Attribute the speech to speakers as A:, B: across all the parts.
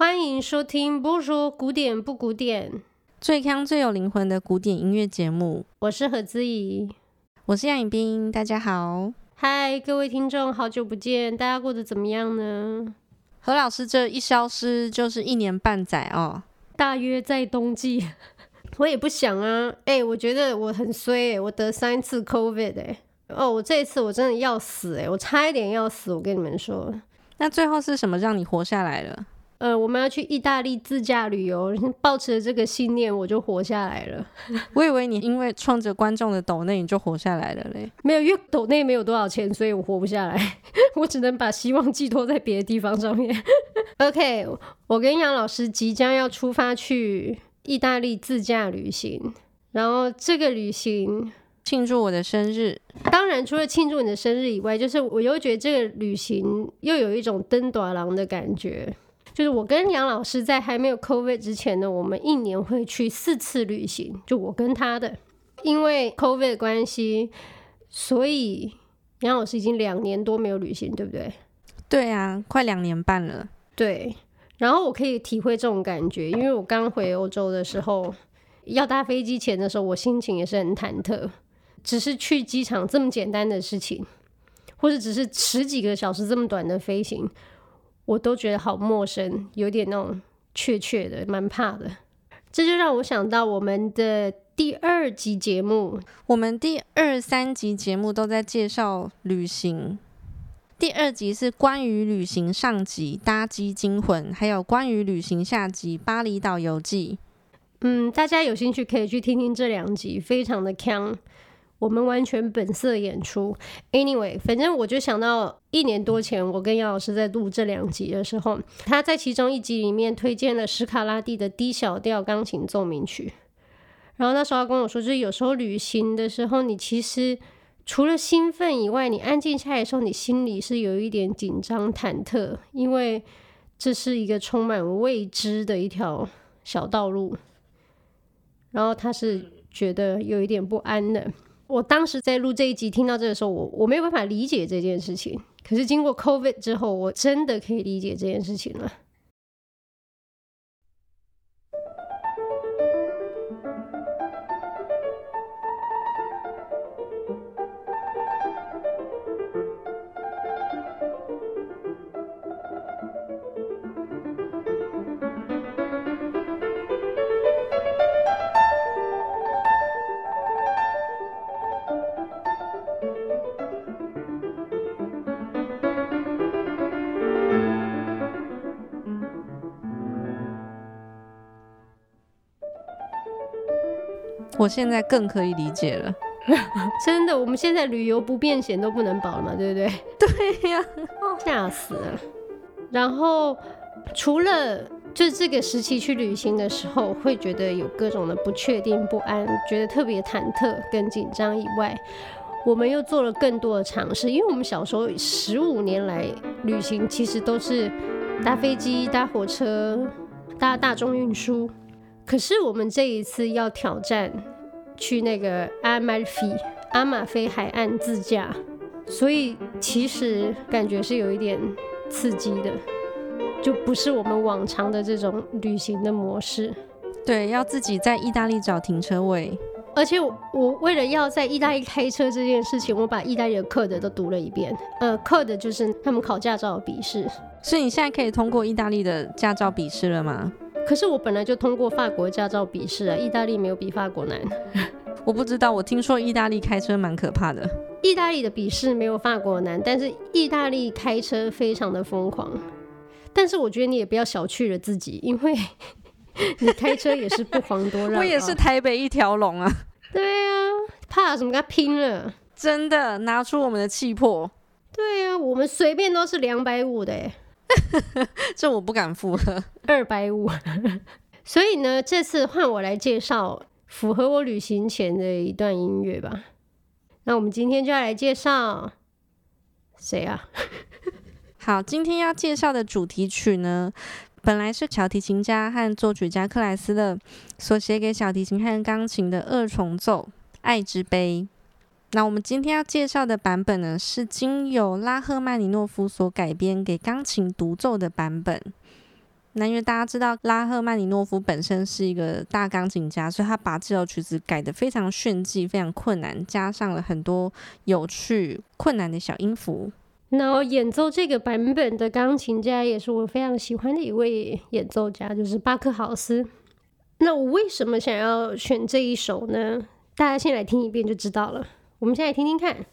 A: 欢迎收听《不说古典不古典》，
B: 最康最有灵魂的古典音乐节目。
A: 我是何姿怡，
B: 我是杨颖冰，大家好，
A: 嗨，各位听众，好久不见，大家过得怎么样呢？
B: 何老师这一消失就是一年半载哦，
A: 大约在冬季。我也不想啊，哎、欸，我觉得我很衰、欸，我得三次 COVID 哎、欸，哦，我这一次我真的要死哎、欸，我差一点要死，我跟你们说。
B: 那最后是什么让你活下来了？
A: 呃，我们要去意大利自驾旅游，抱持了这个信念，我就活下来了。
B: 我以为你因为冲着观众的抖内，你就活下来了嘞。
A: 没有，因为抖内没有多少钱，所以我活不下来。我只能把希望寄托在别的地方上面。OK，我跟杨老师即将要出发去意大利自驾旅行，然后这个旅行
B: 庆祝我的生日。
A: 当然，除了庆祝你的生日以外，就是我又觉得这个旅行又有一种登短廊的感觉。就是我跟杨老师在还没有 COVID 之前呢，我们一年会去四次旅行。就我跟他的，因为 COVID 的关系，所以杨老师已经两年多没有旅行，对不对？
B: 对啊，快两年半了。
A: 对，然后我可以体会这种感觉，因为我刚回欧洲的时候，要搭飞机前的时候，我心情也是很忐忑。只是去机场这么简单的事情，或者只是十几个小时这么短的飞行。我都觉得好陌生，有点那种怯怯的，蛮怕的。这就让我想到我们的第二集节目，
B: 我们第二三集节目都在介绍旅行。第二集是关于旅行上集《搭机惊魂》，还有关于旅行下集《巴厘岛游记》。
A: 嗯，大家有兴趣可以去听听这两集，非常的锵。我们完全本色演出。Anyway，反正我就想到一年多前，我跟杨老师在录这两集的时候，他在其中一集里面推荐了史卡拉第的 D 小调钢琴奏鸣曲。然后那时候他跟我说，就是有时候旅行的时候，你其实除了兴奋以外，你安静下来的时候，你心里是有一点紧张忐忑，因为这是一个充满未知的一条小道路。然后他是觉得有一点不安的。我当时在录这一集，听到这个时候，我我没有办法理解这件事情。可是经过 COVID 之后，我真的可以理解这件事情了。
B: 我现在更可以理解了，
A: 真的，我们现在旅游不便险都不能保了嘛，对不对？
B: 对呀，
A: 吓死了。然后除了就这个时期去旅行的时候，会觉得有各种的不确定、不安，觉得特别忐忑跟紧张以外，我们又做了更多的尝试。因为我们小时候十五年来旅行，其实都是搭飞机、搭火车、搭大众运输。可是我们这一次要挑战去那个阿马菲阿马菲海岸自驾，所以其实感觉是有一点刺激的，就不是我们往常的这种旅行的模式。
B: 对，要自己在意大利找停车位，
A: 而且我，我为了要在意大利开车这件事情，我把意大利的课的都读了一遍。呃，课的就是他们考驾照的笔试，
B: 所以你现在可以通过意大利的驾照笔试了吗？
A: 可是我本来就通过法国驾照笔试啊，意大利没有比法国难。
B: 我不知道，我听说意大利开车蛮可怕的。
A: 意大利的笔试没有法国难，但是意大利开车非常的疯狂。但是我觉得你也不要小觑了自己，因为 你开车也是不遑多让。
B: 我也是台北一条龙啊。
A: 对啊，怕什么？跟他拼了！
B: 真的，拿出我们的气魄。
A: 对啊，我们随便都是两百五的耶。
B: 这我不敢付了，
A: 二百五。所以呢，这次换我来介绍符合我旅行前的一段音乐吧。那我们今天就要来介绍谁啊？
B: 好，今天要介绍的主题曲呢，本来是小提琴家和作曲家克莱斯勒所写给小提琴和钢琴的二重奏《爱之杯》。那我们今天要介绍的版本呢，是经由拉赫曼尼诺夫所改编给钢琴独奏的版本。那因为大家知道拉赫曼尼诺夫本身是一个大钢琴家，所以他把这首曲子改得非常炫技、非常困难，加上了很多有趣、困难的小音符。
A: 然后演奏这个版本的钢琴家也是我非常喜欢的一位演奏家，就是巴克豪斯。那我为什么想要选这一首呢？大家先来听一遍就知道了。我们现在听听看。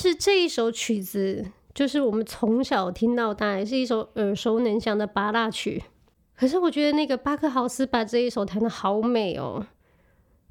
A: 是这一首曲子就是我们从小听到大，也是一首耳熟能详的八大曲。可是我觉得那个巴克豪斯把这一首弹得好美哦，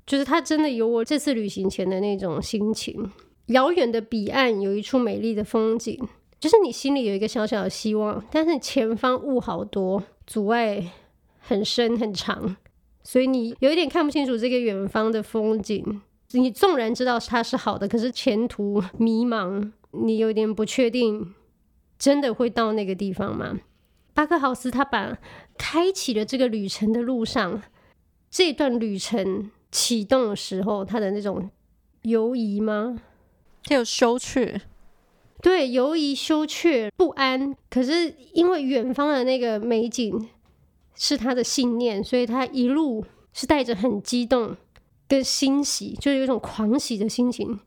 A: 就是他真的有我这次旅行前的那种心情。遥远的彼岸有一处美丽的风景，就是你心里有一个小小的希望，但是前方雾好多，阻碍很深很长，所以你有一点看不清楚这个远方的风景。你纵然知道它是好的，可是前途迷茫，你有点不确定，真的会到那个地方吗？巴克豪斯他把开启了这个旅程的路上，这段旅程启动的时候，他的那种犹疑吗？
B: 他有羞怯，
A: 对，犹疑、羞怯、不安。可是因为远方的那个美景是他的信念，所以他一路是带着很激动跟欣喜，就是有一种狂喜的心情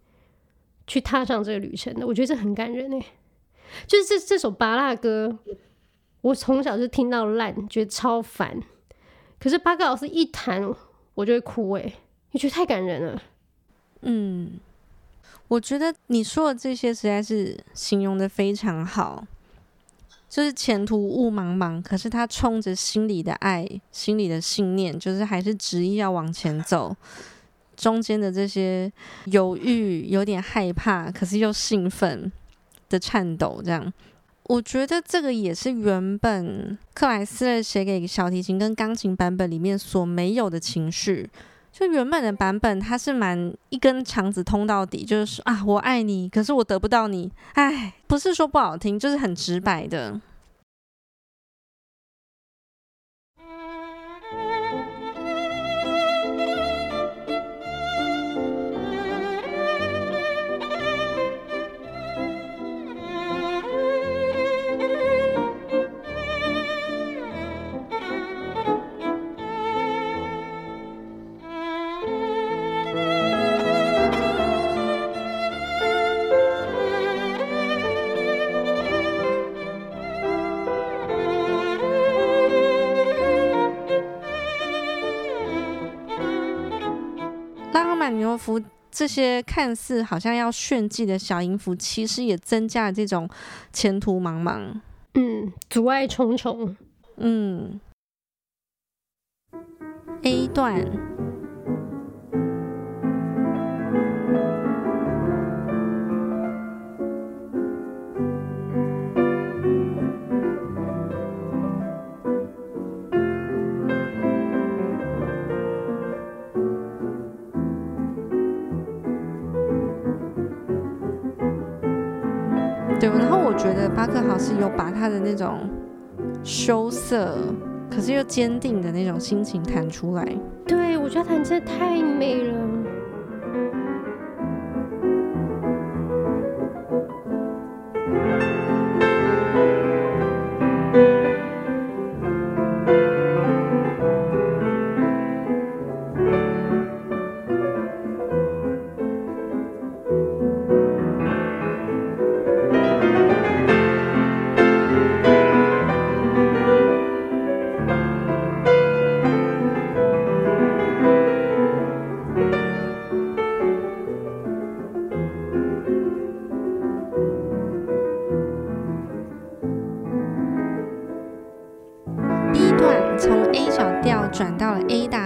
A: 去踏上这个旅程的。我觉得这很感人诶，就是这这首芭乐歌，我从小就听到烂，觉得超烦。可是巴克老师一弹，我就会哭诶，你觉得太感人了。
B: 嗯。我觉得你说的这些实在是形容的非常好，就是前途雾茫茫，可是他冲着心里的爱、心里的信念，就是还是执意要往前走。中间的这些犹豫、有点害怕，可是又兴奋的颤抖，这样，我觉得这个也是原本克莱斯勒写给小提琴跟钢琴版本里面所没有的情绪。就原本的版本，它是蛮一根肠子通到底，就是说啊，我爱你，可是我得不到你，哎，不是说不好听，就是很直白的。尼洛夫这些看似好像要炫技的小音符，其实也增加了这种前途茫茫，
A: 嗯，阻碍重重，
B: 嗯，A 段。对，然后我觉得巴克豪斯有把他的那种羞涩，可是又坚定的那种心情弹出来。
A: 对，我觉得弹真的太美了。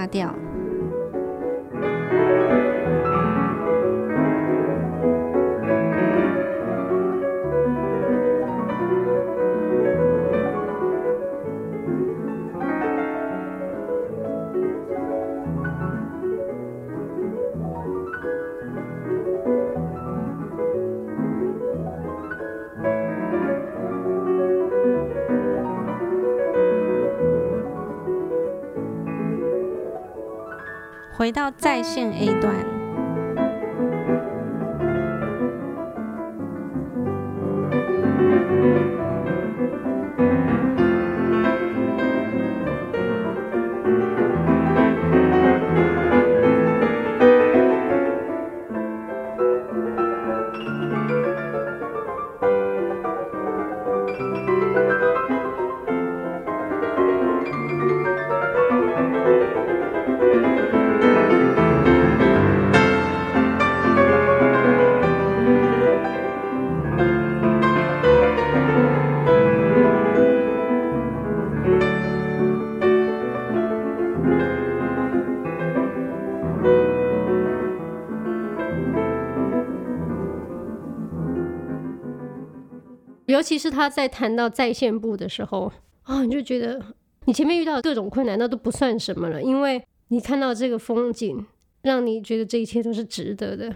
A: 掉回到在线 A 段。尤其是他在谈到在线部的时候啊、你就觉得你前面遇到各种困难那都不算什么了，因为你看到这个风景让你觉得这一切都是值得的。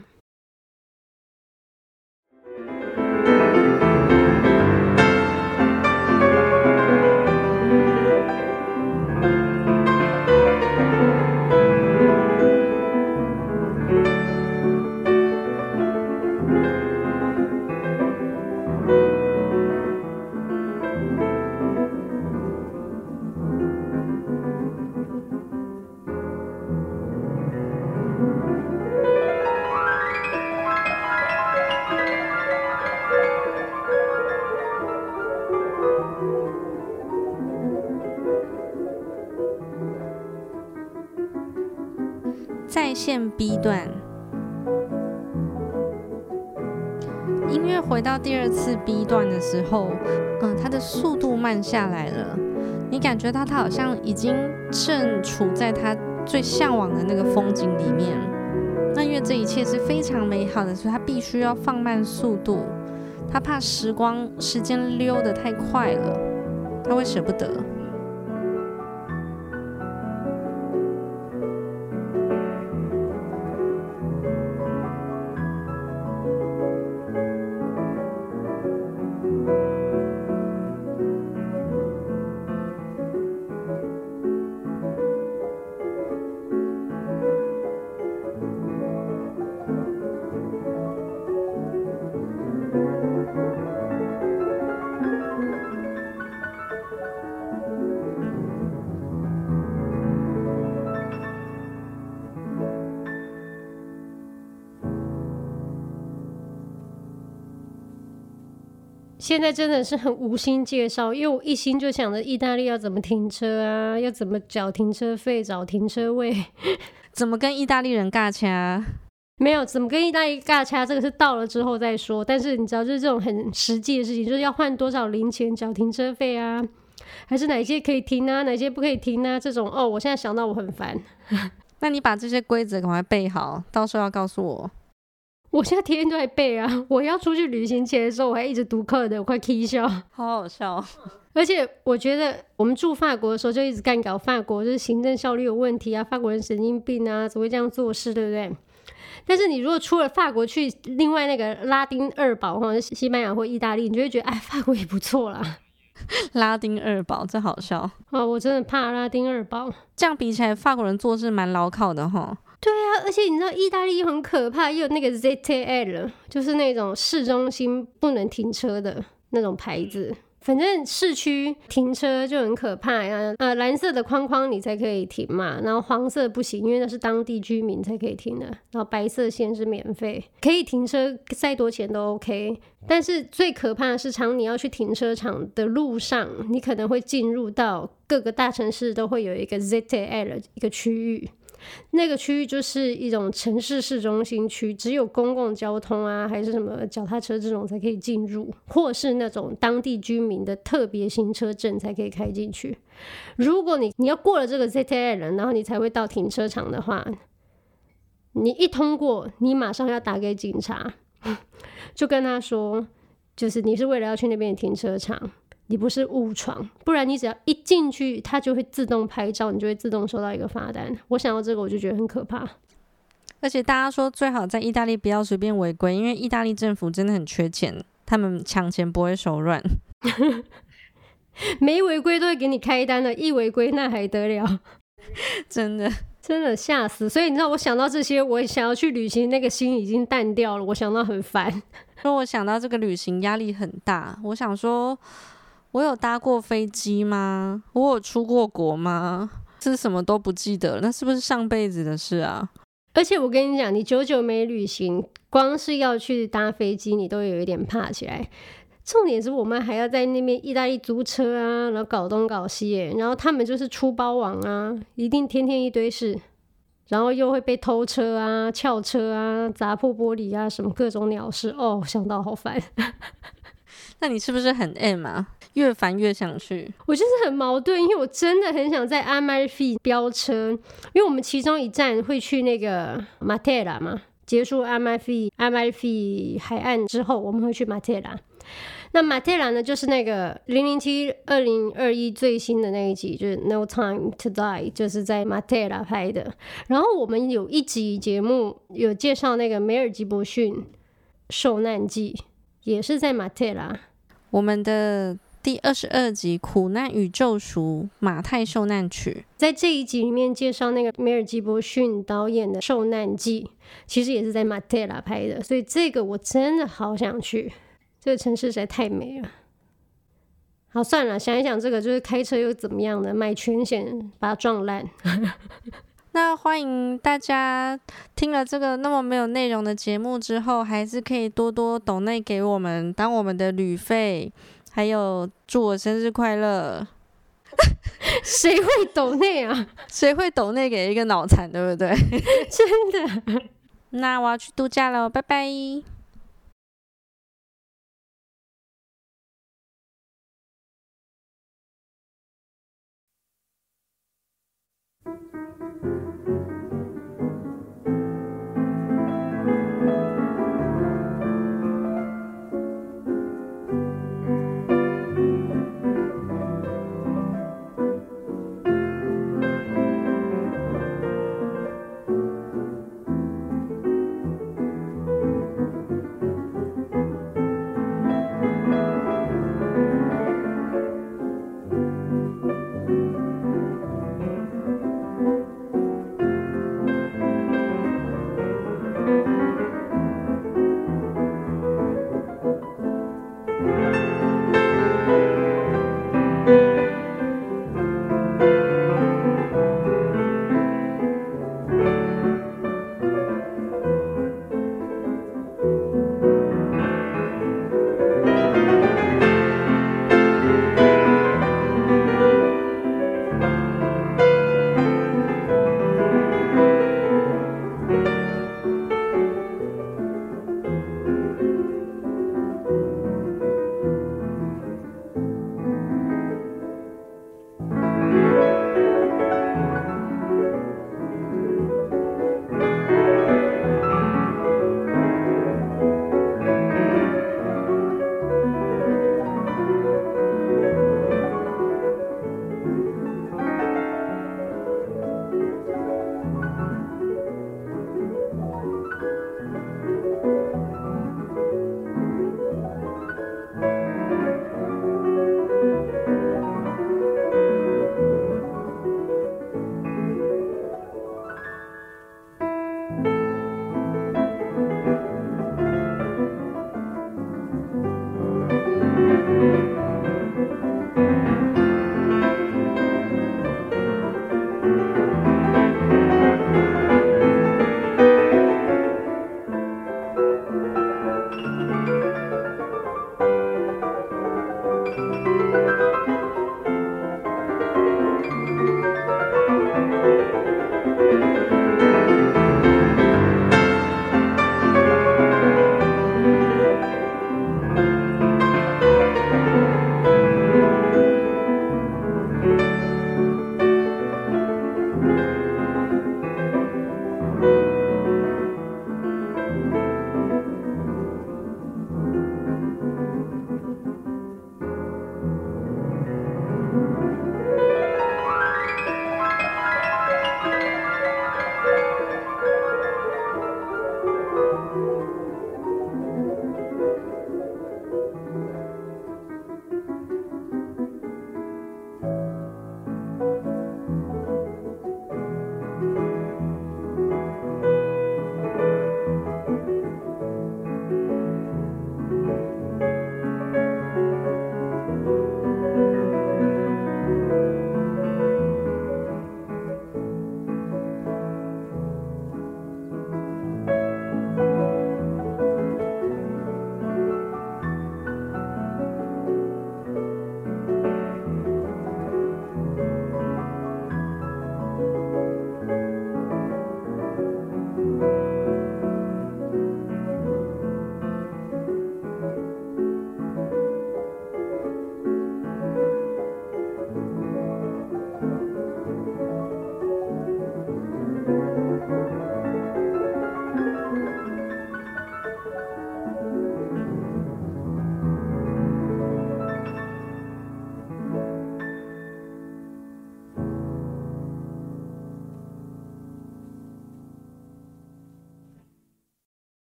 B: 在线 B 段，音乐回到第二次 B 段的时候，嗯，它的速度慢下来了，你感觉到它好像已经正处在它最向往的那个风景里面。那因为这一切是非常美好的，所以它必须要放慢速度，他怕时光时间溜得太快了，他会舍不得。
A: 现在真的是很无心介绍，因为我一心就想着意大利要怎么停车啊，要怎么缴停车费、找停车位，
B: 怎么跟意大利人尬掐？
A: 没有，怎么跟意大利尬掐？这个是到了之后再说。但是你知道，就是这种很实际的事情，就是要换多少零钱缴停车费啊，还是哪些可以停啊，哪些不可以停啊？这种哦，我现在想到我很烦。
B: 那你把这些规则赶快背好，到时候要告诉我。
A: 我现在天天都在背啊！我要出去旅行前的时候，我还一直读课的，我快气笑。
B: 好好笑。
A: 而且我觉得我们住法国的时候就一直干搞法国，就是行政效率有问题啊，法国人神经病啊，怎么会这样做事，对不对？但是你如果出了法国去另外那个拉丁二堡，或者西班牙或意大利，你就会觉得哎，法国也不错啦。
B: 拉丁二堡真好笑
A: 哦！我真的怕拉丁二堡。
B: 这样比起来，法国人做事蛮牢靠的哈。
A: 对啊，而且你知道意大利又很可怕，又有那个 ZTL，就是那种市中心不能停车的那种牌子。反正市区停车就很可怕呀，啊，蓝色的框框你才可以停嘛，然后黄色不行，因为那是当地居民才可以停的。然后白色线是免费，可以停车，再多钱都 OK。但是最可怕的是，常你要去停车场的路上，你可能会进入到各个大城市都会有一个 ZTL 一个区域。那个区域就是一种城市市中心区，只有公共交通啊，还是什么脚踏车这种才可以进入，或是那种当地居民的特别行车证才可以开进去。如果你你要过了这个 ZTL，然后你才会到停车场的话，你一通过，你马上要打给警察，就跟他说，就是你是为了要去那边的停车场。你不是误闯，不然你只要一进去，它就会自动拍照，你就会自动收到一个罚单。我想到这个，我就觉得很可怕。
B: 而且大家说最好在意大利不要随便违规，因为意大利政府真的很缺钱，他们抢钱不会手软。
A: 没违规都会给你开单的，一违规那还得了？
B: 真的
A: 真的吓死！所以你知道，我想到这些，我想要去旅行，那个心已经淡掉了。我想到很烦，
B: 说我想到这个旅行压力很大，我想说。我有搭过飞机吗？我有出过国吗？是什么都不记得，那是不是上辈子的事啊？
A: 而且我跟你讲，你久久没旅行，光是要去搭飞机，你都有一点怕起来。重点是我们还要在那边意大利租车啊，然后搞东搞西，然后他们就是出包网啊，一定天天一堆事，然后又会被偷车啊、撬车啊、砸破玻璃啊，什么各种鸟事哦，想到好烦。
B: 那你是不是很 M 啊？越烦越想去，
A: 我就是很矛盾，因为我真的很想在阿马菲飙车，因为我们其中一站会去那个马特拉嘛，结束阿马菲阿马菲海岸之后，我们会去马特拉。那马特拉呢，就是那个零零七二零二一最新的那一集，就是《No Time to Die》，就是在马特拉拍的。然后我们有一集节目有介绍那个梅尔吉伯逊受难记，也是在马特拉。
B: 我们的。第二十二集《苦难与救赎：马太受难曲》
A: 在这一集里面介绍那个梅尔吉伯逊导演的《受难记》，其实也是在马特拉拍的，所以这个我真的好想去。这个城市实在太美了。好，算了，想一想，这个就是开车又怎么样的？买全险把它撞烂。
B: 那欢迎大家听了这个那么没有内容的节目之后，还是可以多多抖内给我们，当我们的旅费。还有祝我生日快乐！
A: 谁会抖内啊？
B: 谁会抖内给一个脑残，对不对？
A: 真的。
B: 那我要去度假了，拜拜。